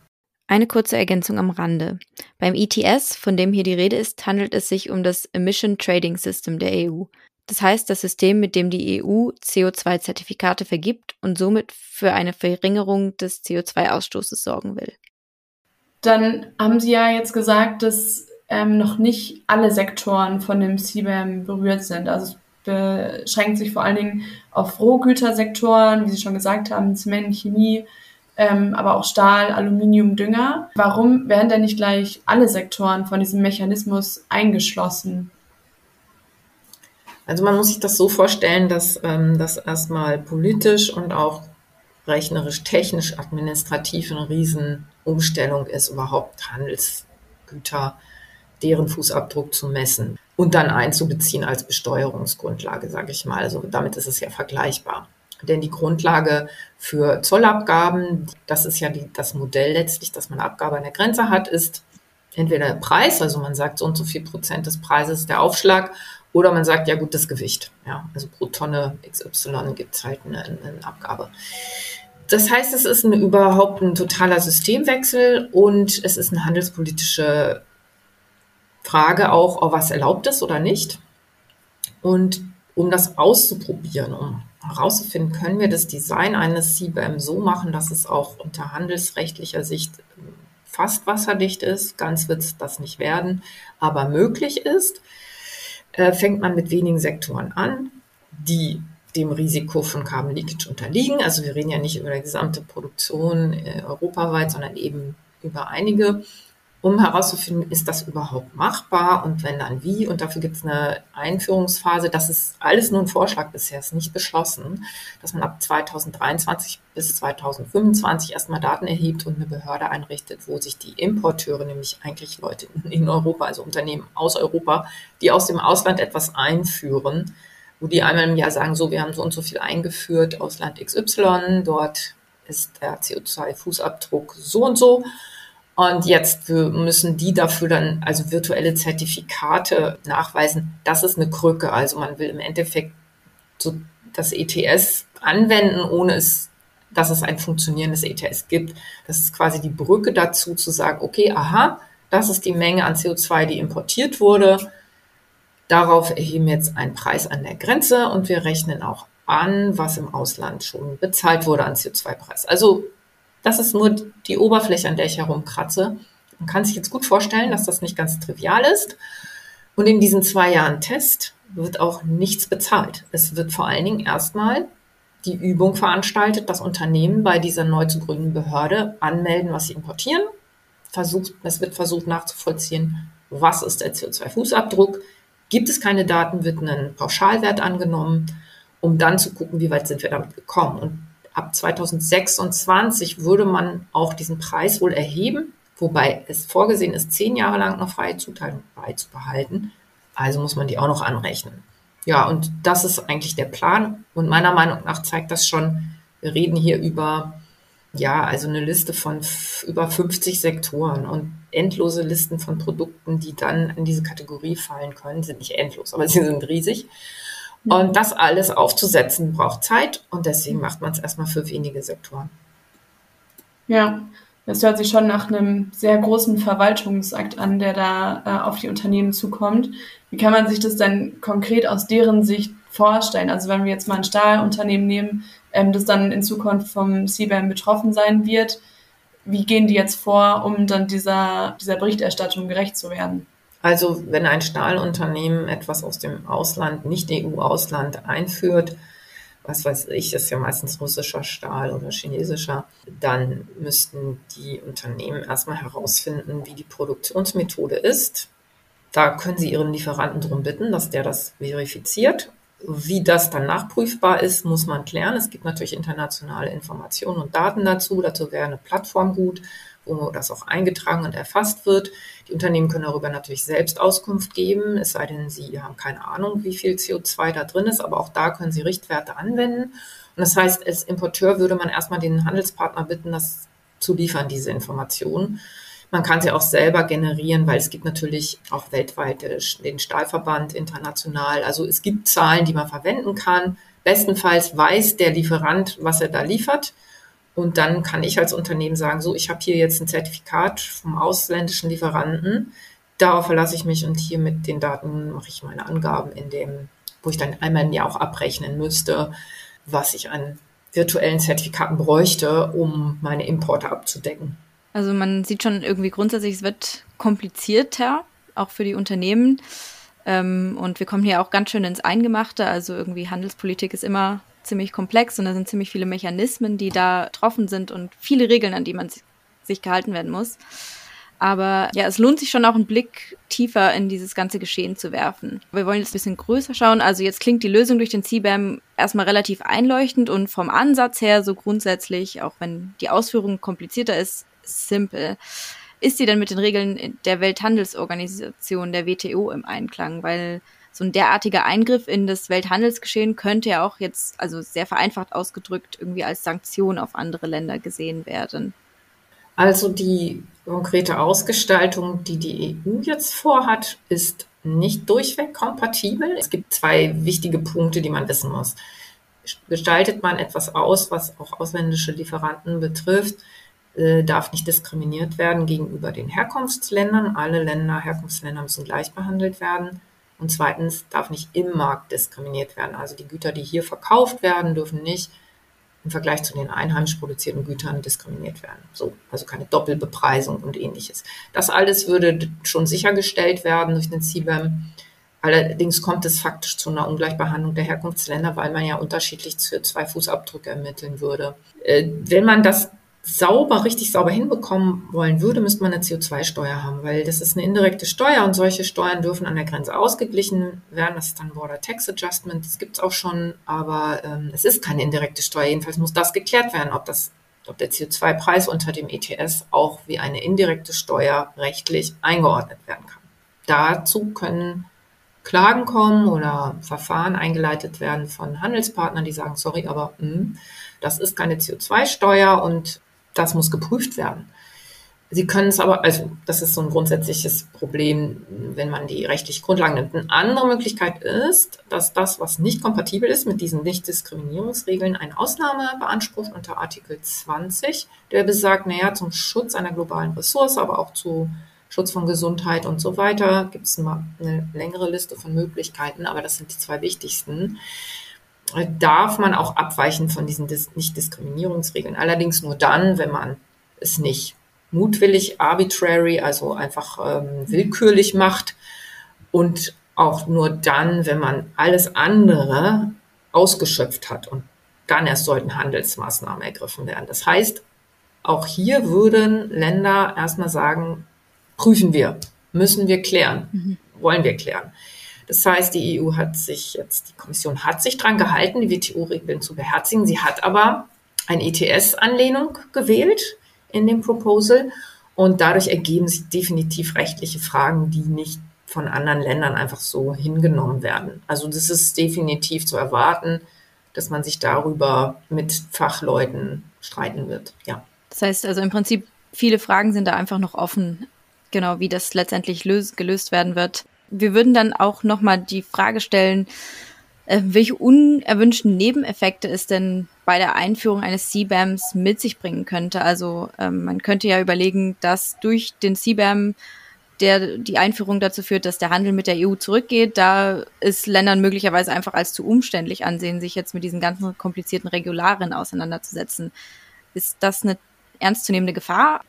Eine kurze Ergänzung am Rande. Beim ETS, von dem hier die Rede ist, handelt es sich um das Emission Trading System der EU. Das heißt, das System, mit dem die EU CO2-Zertifikate vergibt und somit für eine Verringerung des CO2-Ausstoßes sorgen will. Dann haben Sie ja jetzt gesagt, dass ähm, noch nicht alle Sektoren von dem CBAM berührt sind. Also es beschränkt sich vor allen Dingen auf Rohgütersektoren, wie Sie schon gesagt haben, Zement, Chemie, ähm, aber auch Stahl, Aluminium, Dünger. Warum werden denn nicht gleich alle Sektoren von diesem Mechanismus eingeschlossen? Also man muss sich das so vorstellen, dass ähm, das erstmal politisch und auch rechnerisch, technisch, administrativ eine Riesenumstellung ist, überhaupt Handelsgüter, deren Fußabdruck zu messen und dann einzubeziehen als Besteuerungsgrundlage, sage ich mal. Also damit ist es ja vergleichbar. Denn die Grundlage für Zollabgaben, das ist ja die, das Modell letztlich, dass man Abgabe an der Grenze hat, ist entweder der Preis, also man sagt so und so viel Prozent des Preises der Aufschlag, oder man sagt, ja gut, das Gewicht. Ja, also pro Tonne XY gibt es halt eine, eine Abgabe. Das heißt, es ist ein, überhaupt ein totaler Systemwechsel und es ist eine handelspolitische Frage auch, was erlaubt ist oder nicht. Und um das auszuprobieren, um herauszufinden, können wir das Design eines CBM so machen, dass es auch unter handelsrechtlicher Sicht fast wasserdicht ist. Ganz wird es das nicht werden, aber möglich ist. Äh, fängt man mit wenigen Sektoren an, die dem Risiko von Carbon Leakage unterliegen. Also wir reden ja nicht über die gesamte Produktion äh, europaweit, sondern eben über einige um herauszufinden, ist das überhaupt machbar und wenn dann wie. Und dafür gibt es eine Einführungsphase. Das ist alles nur ein Vorschlag bisher, ist nicht beschlossen, dass man ab 2023 bis 2025 erstmal Daten erhebt und eine Behörde einrichtet, wo sich die Importeure, nämlich eigentlich Leute in Europa, also Unternehmen aus Europa, die aus dem Ausland etwas einführen, wo die einmal im Jahr sagen, so, wir haben so und so viel eingeführt aus Land XY, dort ist der CO2-Fußabdruck so und so und jetzt müssen die dafür dann also virtuelle Zertifikate nachweisen. Das ist eine Krücke. Also man will im Endeffekt so das ETS anwenden, ohne es, dass es ein funktionierendes ETS gibt. Das ist quasi die Brücke dazu zu sagen, okay, aha, das ist die Menge an CO2, die importiert wurde. Darauf erheben wir jetzt einen Preis an der Grenze und wir rechnen auch an, was im Ausland schon bezahlt wurde an CO2-Preis. Also das ist nur die Oberfläche, an der ich herumkratze. Man kann sich jetzt gut vorstellen, dass das nicht ganz trivial ist. Und in diesen zwei Jahren Test wird auch nichts bezahlt. Es wird vor allen Dingen erstmal die Übung veranstaltet, dass Unternehmen bei dieser neu zu gründenden Behörde anmelden, was sie importieren. Versucht, es wird versucht nachzuvollziehen, was ist der CO2-Fußabdruck. Gibt es keine Daten, wird ein Pauschalwert angenommen, um dann zu gucken, wie weit sind wir damit gekommen. Und ab 2026 würde man auch diesen Preis wohl erheben, wobei es vorgesehen ist, zehn Jahre lang noch freie Zuteilung beizubehalten. Also muss man die auch noch anrechnen. Ja, und das ist eigentlich der Plan. Und meiner Meinung nach zeigt das schon, wir reden hier über, ja, also eine Liste von über 50 Sektoren und endlose Listen von Produkten, die dann in diese Kategorie fallen können, sind nicht endlos, aber sie sind riesig. Und das alles aufzusetzen braucht Zeit und deswegen macht man es erstmal für wenige Sektoren. Ja, das hört sich schon nach einem sehr großen Verwaltungsakt an, der da äh, auf die Unternehmen zukommt. Wie kann man sich das denn konkret aus deren Sicht vorstellen? Also wenn wir jetzt mal ein Stahlunternehmen nehmen, ähm, das dann in Zukunft vom CBAM betroffen sein wird, wie gehen die jetzt vor, um dann dieser, dieser Berichterstattung gerecht zu werden? Also wenn ein Stahlunternehmen etwas aus dem Ausland, nicht EU-Ausland einführt, was weiß ich, ist ja meistens russischer Stahl oder chinesischer, dann müssten die Unternehmen erstmal herausfinden, wie die Produktionsmethode ist. Da können sie ihren Lieferanten darum bitten, dass der das verifiziert. Wie das dann nachprüfbar ist, muss man klären. Es gibt natürlich internationale Informationen und Daten dazu. Dazu wäre eine Plattform gut, wo das auch eingetragen und erfasst wird. Die Unternehmen können darüber natürlich selbst Auskunft geben, es sei denn, sie haben keine Ahnung, wie viel CO2 da drin ist, aber auch da können sie Richtwerte anwenden. Und das heißt, als Importeur würde man erstmal den Handelspartner bitten, das zu liefern, diese Informationen. Man kann sie auch selber generieren, weil es gibt natürlich auch weltweit den Stahlverband international. Also es gibt Zahlen, die man verwenden kann. Bestenfalls weiß der Lieferant, was er da liefert. Und dann kann ich als Unternehmen sagen, so, ich habe hier jetzt ein Zertifikat vom ausländischen Lieferanten. Darauf verlasse ich mich und hier mit den Daten mache ich meine Angaben in dem, wo ich dann einmal im Jahr auch abrechnen müsste, was ich an virtuellen Zertifikaten bräuchte, um meine Importe abzudecken. Also man sieht schon irgendwie grundsätzlich, es wird komplizierter, auch für die Unternehmen. Ähm, und wir kommen hier auch ganz schön ins Eingemachte. Also irgendwie Handelspolitik ist immer ziemlich komplex und da sind ziemlich viele Mechanismen, die da getroffen sind und viele Regeln, an die man sich gehalten werden muss. Aber ja, es lohnt sich schon auch einen Blick tiefer in dieses ganze Geschehen zu werfen. Wir wollen jetzt ein bisschen größer schauen. Also jetzt klingt die Lösung durch den CBAM erstmal relativ einleuchtend und vom Ansatz her so grundsätzlich, auch wenn die Ausführung komplizierter ist, simpel. Ist sie denn mit den Regeln der Welthandelsorganisation, der WTO, im Einklang? Weil so ein derartiger Eingriff in das Welthandelsgeschehen könnte ja auch jetzt, also sehr vereinfacht ausgedrückt, irgendwie als Sanktion auf andere Länder gesehen werden. Also die konkrete Ausgestaltung, die die EU jetzt vorhat, ist nicht durchweg kompatibel. Es gibt zwei wichtige Punkte, die man wissen muss. Gestaltet man etwas aus, was auch ausländische Lieferanten betrifft, äh, darf nicht diskriminiert werden gegenüber den Herkunftsländern. Alle Länder, Herkunftsländer müssen gleich behandelt werden. Und zweitens darf nicht im Markt diskriminiert werden. Also die Güter, die hier verkauft werden, dürfen nicht im Vergleich zu den einheimisch produzierten Gütern diskriminiert werden. So, also keine Doppelbepreisung und ähnliches. Das alles würde schon sichergestellt werden durch den CBAM. Allerdings kommt es faktisch zu einer Ungleichbehandlung der Herkunftsländer, weil man ja unterschiedlich CO2-Fußabdrücke ermitteln würde. Äh, wenn man das sauber, richtig sauber hinbekommen wollen würde, müsste man eine CO2-Steuer haben, weil das ist eine indirekte Steuer und solche Steuern dürfen an der Grenze ausgeglichen werden. Das ist dann Border Tax Adjustment, das gibt's auch schon, aber ähm, es ist keine indirekte Steuer. Jedenfalls muss das geklärt werden, ob das ob der CO2-Preis unter dem ETS auch wie eine indirekte Steuer rechtlich eingeordnet werden kann. Dazu können Klagen kommen oder Verfahren eingeleitet werden von Handelspartnern, die sagen, sorry, aber mh, hm, das ist keine CO2-Steuer und das muss geprüft werden. Sie können es aber, also das ist so ein grundsätzliches Problem, wenn man die rechtliche Grundlagen nimmt. Eine andere Möglichkeit ist, dass das, was nicht kompatibel ist mit diesen Nichtdiskriminierungsregeln, eine Ausnahme beansprucht unter Artikel 20, der besagt, naja, zum Schutz einer globalen Ressource, aber auch zu Schutz von Gesundheit und so weiter, gibt es eine längere Liste von Möglichkeiten, aber das sind die zwei wichtigsten darf man auch abweichen von diesen Dis Nicht-Diskriminierungsregeln. Allerdings nur dann, wenn man es nicht mutwillig, arbitrary, also einfach ähm, willkürlich macht und auch nur dann, wenn man alles andere ausgeschöpft hat und dann erst sollten Handelsmaßnahmen ergriffen werden. Das heißt, auch hier würden Länder erstmal sagen, prüfen wir, müssen wir klären, mhm. wollen wir klären. Das heißt, die EU hat sich jetzt, die Kommission hat sich dran gehalten, die WTO-Regeln zu beherzigen. Sie hat aber eine ETS-Anlehnung gewählt in dem Proposal und dadurch ergeben sich definitiv rechtliche Fragen, die nicht von anderen Ländern einfach so hingenommen werden. Also das ist definitiv zu erwarten, dass man sich darüber mit Fachleuten streiten wird. Ja. Das heißt also im Prinzip, viele Fragen sind da einfach noch offen, genau wie das letztendlich gelöst werden wird. Wir würden dann auch nochmal die Frage stellen, äh, welche unerwünschten Nebeneffekte es denn bei der Einführung eines CBAMs mit sich bringen könnte. Also ähm, man könnte ja überlegen, dass durch den CBAM der die Einführung dazu führt, dass der Handel mit der EU zurückgeht, da ist Ländern möglicherweise einfach als zu umständlich ansehen, sich jetzt mit diesen ganzen komplizierten Regularien auseinanderzusetzen. Ist das eine ernstzunehmende Gefahr?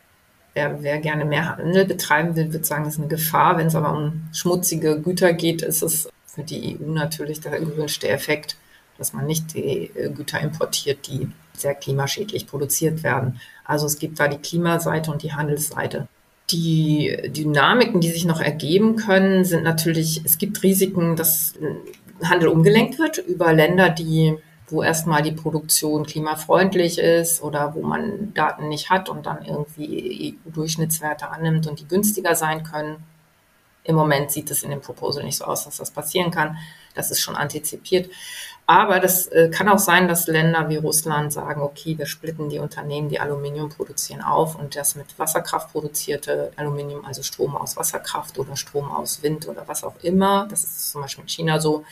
Wer, wer gerne mehr Handel betreiben will, wird sagen, das ist eine Gefahr. Wenn es aber um schmutzige Güter geht, ist es für die EU natürlich der gewünschte Effekt, dass man nicht die Güter importiert, die sehr klimaschädlich produziert werden. Also es gibt da die Klimaseite und die Handelsseite. Die Dynamiken, die sich noch ergeben können, sind natürlich, es gibt Risiken, dass Handel umgelenkt wird über Länder, die wo erstmal die Produktion klimafreundlich ist oder wo man Daten nicht hat und dann irgendwie EU-Durchschnittswerte annimmt und die günstiger sein können. Im Moment sieht es in dem Proposal nicht so aus, dass das passieren kann. Das ist schon antizipiert. Aber das äh, kann auch sein, dass Länder wie Russland sagen, okay, wir splitten die Unternehmen, die Aluminium produzieren, auf und das mit Wasserkraft produzierte Aluminium, also Strom aus Wasserkraft oder Strom aus Wind oder was auch immer, das ist zum Beispiel in China so,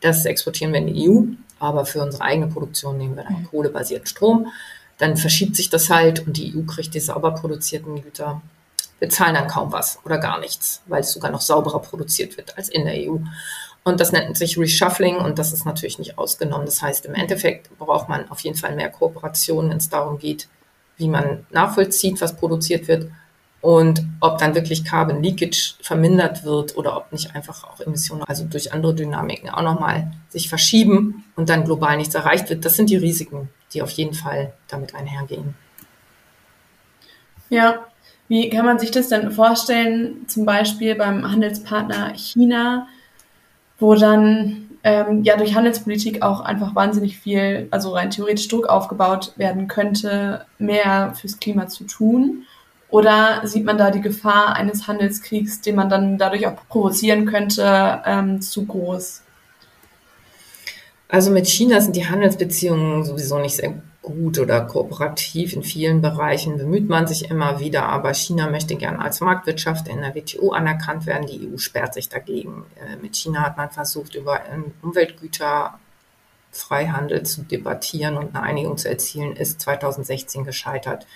das exportieren wir in die EU, aber für unsere eigene Produktion nehmen wir dann mhm. kohlebasierten Strom. Dann verschiebt sich das halt und die EU kriegt die sauber produzierten Güter. Wir zahlen dann kaum was oder gar nichts, weil es sogar noch sauberer produziert wird als in der EU. Und das nennt sich Reshuffling und das ist natürlich nicht ausgenommen. Das heißt, im Endeffekt braucht man auf jeden Fall mehr Kooperation, wenn es darum geht, wie man nachvollzieht, was produziert wird und ob dann wirklich Carbon Leakage vermindert wird oder ob nicht einfach auch Emissionen, also durch andere Dynamiken auch nochmal sich verschieben und dann global nichts erreicht wird. Das sind die Risiken, die auf jeden Fall damit einhergehen. Ja, wie kann man sich das denn vorstellen, zum Beispiel beim Handelspartner China? wo dann ähm, ja durch Handelspolitik auch einfach wahnsinnig viel, also rein theoretisch Druck aufgebaut werden könnte, mehr fürs Klima zu tun? Oder sieht man da die Gefahr eines Handelskriegs, den man dann dadurch auch provozieren könnte, ähm, zu groß? Also mit China sind die Handelsbeziehungen sowieso nicht sehr gut oder kooperativ in vielen Bereichen bemüht man sich immer wieder, aber China möchte gern als Marktwirtschaft in der WTO anerkannt werden. Die EU sperrt sich dagegen. Äh, mit China hat man versucht, über Umweltgüter Freihandel zu debattieren und eine Einigung zu erzielen, ist 2016 gescheitert.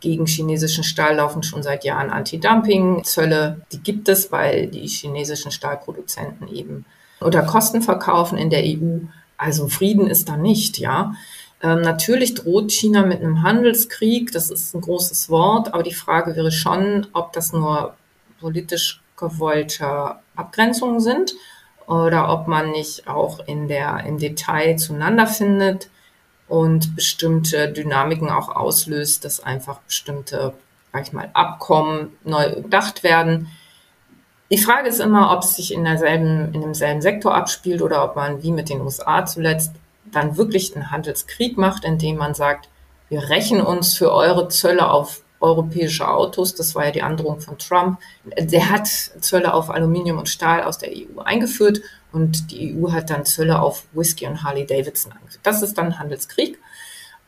Gegen chinesischen Stahl laufen schon seit Jahren Anti-Dumping-Zölle. Die gibt es, weil die chinesischen Stahlproduzenten eben unter Kosten verkaufen in der EU. Also Frieden ist da nicht, ja. Ähm, natürlich droht China mit einem Handelskrieg, das ist ein großes Wort, aber die Frage wäre schon, ob das nur politisch gewollte Abgrenzungen sind oder ob man nicht auch in der, im Detail zueinander findet und bestimmte Dynamiken auch auslöst, dass einfach bestimmte, sag ich mal, Abkommen neu gedacht werden. Die Frage ist immer, ob es sich in derselben, in demselben Sektor abspielt oder ob man wie mit den USA zuletzt dann wirklich einen Handelskrieg macht, indem man sagt, wir rächen uns für eure Zölle auf europäische Autos. Das war ja die Androhung von Trump. Der hat Zölle auf Aluminium und Stahl aus der EU eingeführt und die EU hat dann Zölle auf Whisky und Harley Davidson eingeführt. Das ist dann Handelskrieg.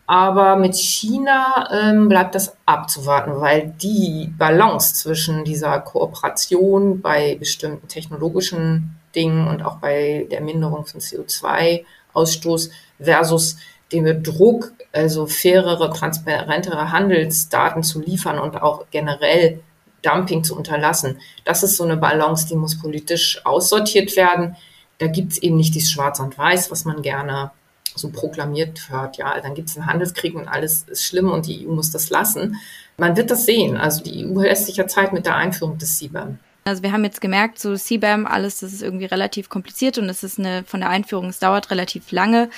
Aber mit China ähm, bleibt das abzuwarten, weil die Balance zwischen dieser Kooperation bei bestimmten technologischen Dingen und auch bei der Minderung von CO2 Ausstoß versus dem Druck, also fairere, transparentere Handelsdaten zu liefern und auch generell Dumping zu unterlassen. Das ist so eine Balance, die muss politisch aussortiert werden. Da gibt es eben nicht dieses Schwarz und Weiß, was man gerne so proklamiert hört. Ja, dann gibt es einen Handelskrieg und alles ist schlimm und die EU muss das lassen. Man wird das sehen. Also die EU lässt sich ja Zeit mit der Einführung des CBAM. Also wir haben jetzt gemerkt, so CBAM, alles, das ist irgendwie relativ kompliziert und es ist eine von der Einführung, es dauert relativ lange.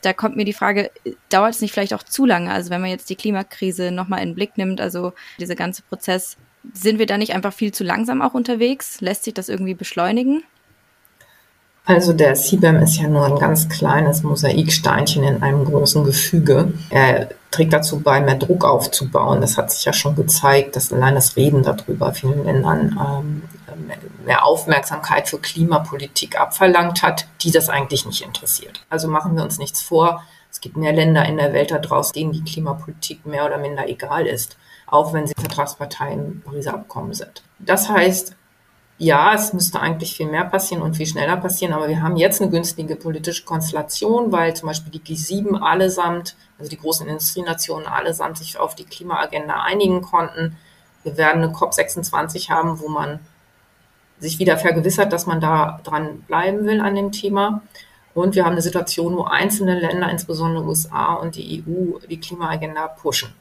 Da kommt mir die Frage, dauert es nicht vielleicht auch zu lange? Also wenn man jetzt die Klimakrise nochmal in den Blick nimmt, also dieser ganze Prozess, sind wir da nicht einfach viel zu langsam auch unterwegs? Lässt sich das irgendwie beschleunigen? Also der CBAM ist ja nur ein ganz kleines Mosaiksteinchen in einem großen Gefüge. Er trägt dazu bei, mehr Druck aufzubauen. Das hat sich ja schon gezeigt, dass allein das Reden darüber vielen Ländern ähm, mehr Aufmerksamkeit für Klimapolitik abverlangt hat, die das eigentlich nicht interessiert. Also machen wir uns nichts vor. Es gibt mehr Länder in der Welt da draußen, denen die Klimapolitik mehr oder minder egal ist, auch wenn sie Vertragsparteien im Pariser Abkommen sind. Das heißt, ja, es müsste eigentlich viel mehr passieren und viel schneller passieren, aber wir haben jetzt eine günstige politische Konstellation, weil zum Beispiel die G7 allesamt, also die großen Industrienationen allesamt sich auf die Klimaagenda einigen konnten. Wir werden eine COP26 haben, wo man sich wieder vergewissert, dass man da dran bleiben will an dem Thema. Und wir haben eine Situation, wo einzelne Länder, insbesondere USA und die EU, die Klimaagenda pushen.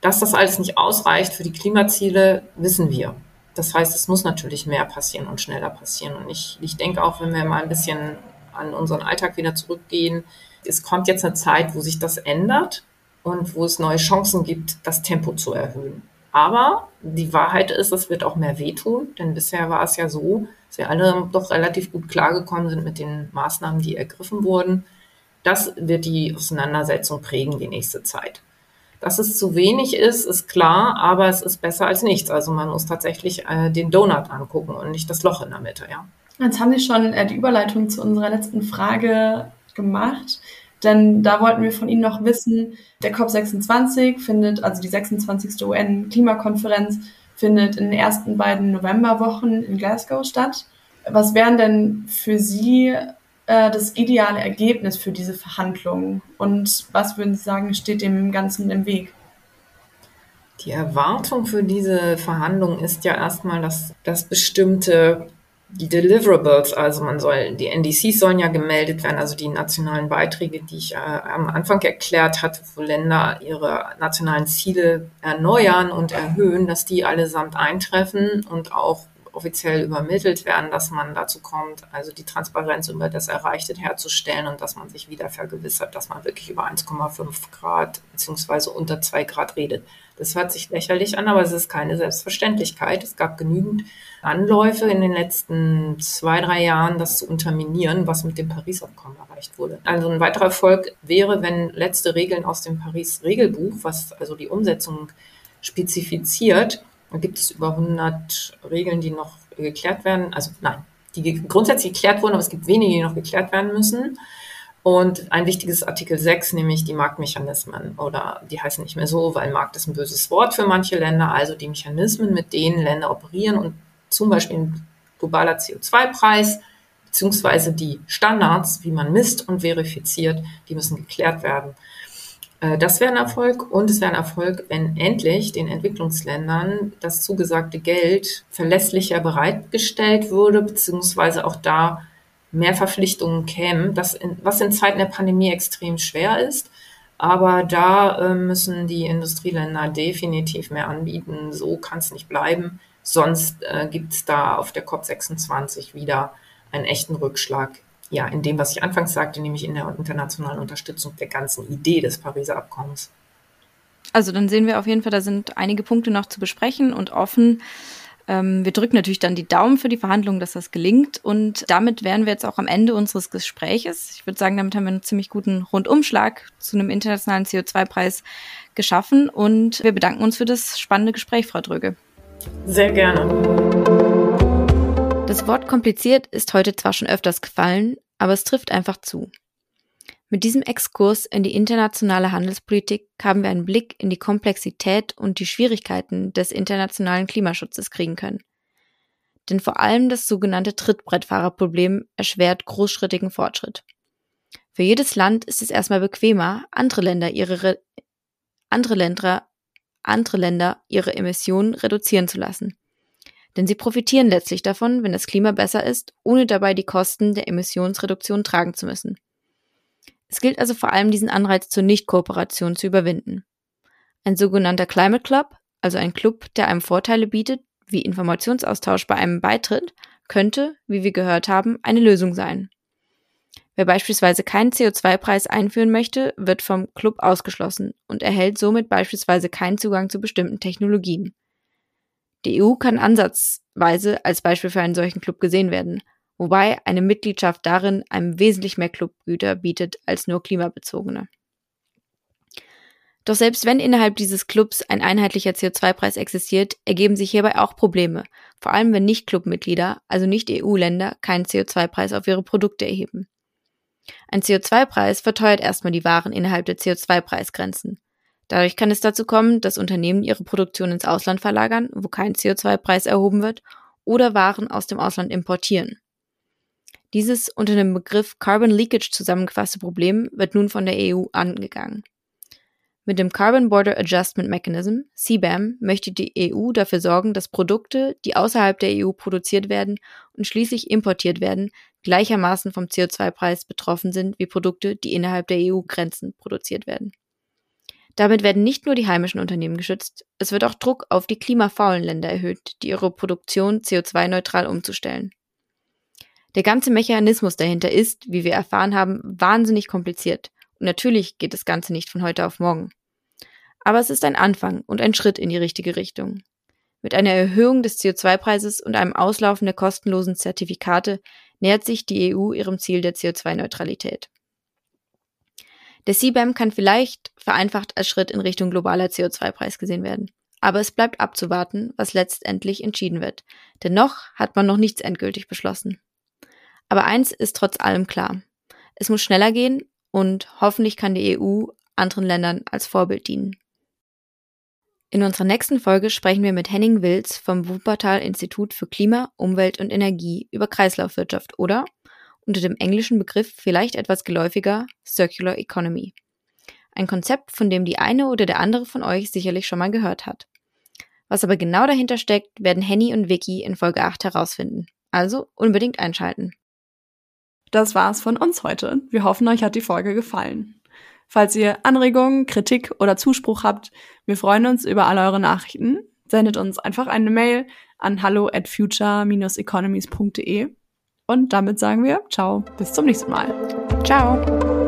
Dass das alles nicht ausreicht für die Klimaziele, wissen wir. Das heißt, es muss natürlich mehr passieren und schneller passieren. Und ich, ich denke auch, wenn wir mal ein bisschen an unseren Alltag wieder zurückgehen, es kommt jetzt eine Zeit, wo sich das ändert und wo es neue Chancen gibt, das Tempo zu erhöhen. Aber die Wahrheit ist, es wird auch mehr wehtun, denn bisher war es ja so, dass wir alle doch relativ gut klargekommen sind mit den Maßnahmen, die ergriffen wurden. Das wird die Auseinandersetzung prägen die nächste Zeit. Dass es zu wenig ist, ist klar, aber es ist besser als nichts. Also man muss tatsächlich äh, den Donut angucken und nicht das Loch in der Mitte, ja. Jetzt haben Sie schon äh, die Überleitung zu unserer letzten Frage gemacht. Denn da wollten wir von Ihnen noch wissen, der COP26 findet, also die 26. UN-Klimakonferenz, findet in den ersten beiden Novemberwochen in Glasgow statt. Was wären denn für Sie äh, das ideale Ergebnis für diese Verhandlungen? Und was würden Sie sagen, steht dem Ganzen im Weg? Die Erwartung für diese Verhandlungen ist ja erstmal, dass, dass bestimmte die Deliverables, also man soll, die NDCs sollen ja gemeldet werden, also die nationalen Beiträge, die ich äh, am Anfang erklärt hatte, wo Länder ihre nationalen Ziele erneuern und erhöhen, dass die allesamt eintreffen und auch offiziell übermittelt werden, dass man dazu kommt, also die Transparenz über das Erreichte herzustellen und dass man sich wieder vergewissert, dass man wirklich über 1,5 Grad beziehungsweise unter 2 Grad redet. Das hört sich lächerlich an, aber es ist keine Selbstverständlichkeit. Es gab genügend Anläufe in den letzten zwei, drei Jahren, das zu unterminieren, was mit dem Paris-Abkommen erreicht wurde. Also ein weiterer Erfolg wäre, wenn letzte Regeln aus dem Paris-Regelbuch, was also die Umsetzung spezifiziert, gibt es über 100 Regeln, die noch geklärt werden. Also nein, die grundsätzlich geklärt wurden, aber es gibt wenige, die noch geklärt werden müssen. Und ein wichtiges Artikel 6, nämlich die Marktmechanismen, oder die heißen nicht mehr so, weil Markt ist ein böses Wort für manche Länder, also die Mechanismen, mit denen Länder operieren und zum Beispiel ein globaler CO2-Preis, beziehungsweise die Standards, wie man misst und verifiziert, die müssen geklärt werden. Äh, das wäre ein Erfolg und es wäre ein Erfolg, wenn endlich den Entwicklungsländern das zugesagte Geld verlässlicher bereitgestellt würde, beziehungsweise auch da mehr Verpflichtungen kämen, das in, was in Zeiten der Pandemie extrem schwer ist. Aber da äh, müssen die Industrieländer definitiv mehr anbieten. So kann es nicht bleiben. Sonst äh, gibt es da auf der COP26 wieder einen echten Rückschlag. Ja, in dem, was ich anfangs sagte, nämlich in der internationalen Unterstützung der ganzen Idee des Pariser Abkommens. Also dann sehen wir auf jeden Fall, da sind einige Punkte noch zu besprechen und offen. Ähm, wir drücken natürlich dann die Daumen für die Verhandlungen, dass das gelingt. Und damit wären wir jetzt auch am Ende unseres Gespräches. Ich würde sagen, damit haben wir einen ziemlich guten Rundumschlag zu einem internationalen CO2-Preis geschaffen. Und wir bedanken uns für das spannende Gespräch, Frau Dröge. Sehr gerne. Das Wort kompliziert ist heute zwar schon öfters gefallen, aber es trifft einfach zu. Mit diesem Exkurs in die internationale Handelspolitik haben wir einen Blick in die Komplexität und die Schwierigkeiten des internationalen Klimaschutzes kriegen können. Denn vor allem das sogenannte Trittbrettfahrerproblem erschwert großschrittigen Fortschritt. Für jedes Land ist es erstmal bequemer, andere Länder ihre, andere Länder, andere Länder ihre Emissionen reduzieren zu lassen. Denn sie profitieren letztlich davon, wenn das Klima besser ist, ohne dabei die Kosten der Emissionsreduktion tragen zu müssen. Es gilt also vor allem, diesen Anreiz zur Nichtkooperation zu überwinden. Ein sogenannter Climate Club, also ein Club, der einem Vorteile bietet, wie Informationsaustausch bei einem Beitritt, könnte, wie wir gehört haben, eine Lösung sein. Wer beispielsweise keinen CO2-Preis einführen möchte, wird vom Club ausgeschlossen und erhält somit beispielsweise keinen Zugang zu bestimmten Technologien. Die EU kann ansatzweise als Beispiel für einen solchen Club gesehen werden, wobei eine Mitgliedschaft darin einem wesentlich mehr Clubgüter bietet als nur klimabezogene. Doch selbst wenn innerhalb dieses Clubs ein einheitlicher CO2-Preis existiert, ergeben sich hierbei auch Probleme, vor allem wenn Nicht-Clubmitglieder, also Nicht-EU-Länder, keinen CO2-Preis auf ihre Produkte erheben. Ein CO2-Preis verteuert erstmal die Waren innerhalb der CO2-Preisgrenzen. Dadurch kann es dazu kommen, dass Unternehmen ihre Produktion ins Ausland verlagern, wo kein CO2-Preis erhoben wird, oder Waren aus dem Ausland importieren. Dieses unter dem Begriff Carbon Leakage zusammengefasste Problem wird nun von der EU angegangen. Mit dem Carbon Border Adjustment Mechanism, CBAM, möchte die EU dafür sorgen, dass Produkte, die außerhalb der EU produziert werden und schließlich importiert werden, gleichermaßen vom CO2-Preis betroffen sind wie Produkte, die innerhalb der EU-Grenzen produziert werden. Damit werden nicht nur die heimischen Unternehmen geschützt, es wird auch Druck auf die klimafaulen Länder erhöht, die ihre Produktion CO2-neutral umzustellen. Der ganze Mechanismus dahinter ist, wie wir erfahren haben, wahnsinnig kompliziert. Und natürlich geht das Ganze nicht von heute auf morgen. Aber es ist ein Anfang und ein Schritt in die richtige Richtung. Mit einer Erhöhung des CO2-Preises und einem Auslaufen der kostenlosen Zertifikate nähert sich die EU ihrem Ziel der CO2-Neutralität. Der CBAM kann vielleicht vereinfacht als Schritt in Richtung globaler CO2-Preis gesehen werden. Aber es bleibt abzuwarten, was letztendlich entschieden wird. Denn noch hat man noch nichts endgültig beschlossen. Aber eins ist trotz allem klar. Es muss schneller gehen und hoffentlich kann die EU anderen Ländern als Vorbild dienen. In unserer nächsten Folge sprechen wir mit Henning Wills vom Wuppertal Institut für Klima, Umwelt und Energie über Kreislaufwirtschaft oder unter dem englischen Begriff vielleicht etwas geläufiger Circular Economy. Ein Konzept, von dem die eine oder der andere von euch sicherlich schon mal gehört hat. Was aber genau dahinter steckt, werden Henny und Vicky in Folge 8 herausfinden. Also unbedingt einschalten. Das war's von uns heute. Wir hoffen, euch hat die Folge gefallen. Falls ihr Anregungen, Kritik oder Zuspruch habt, wir freuen uns über all eure Nachrichten. Sendet uns einfach eine Mail an hallo at future-economies.de und damit sagen wir ciao, bis zum nächsten Mal. Ciao.